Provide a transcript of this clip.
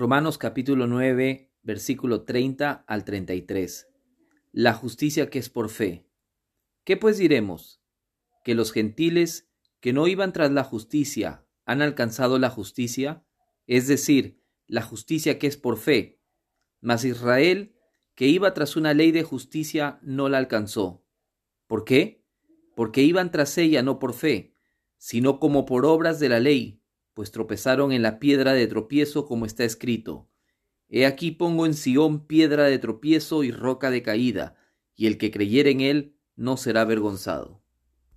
Romanos capítulo 9, versículo 30 al 33. La justicia que es por fe. ¿Qué pues diremos? ¿Que los gentiles que no iban tras la justicia han alcanzado la justicia? Es decir, la justicia que es por fe. Mas Israel, que iba tras una ley de justicia, no la alcanzó. ¿Por qué? Porque iban tras ella no por fe, sino como por obras de la ley pues tropezaron en la piedra de tropiezo como está escrito. He aquí pongo en Sión piedra de tropiezo y roca de caída, y el que creyere en él no será avergonzado.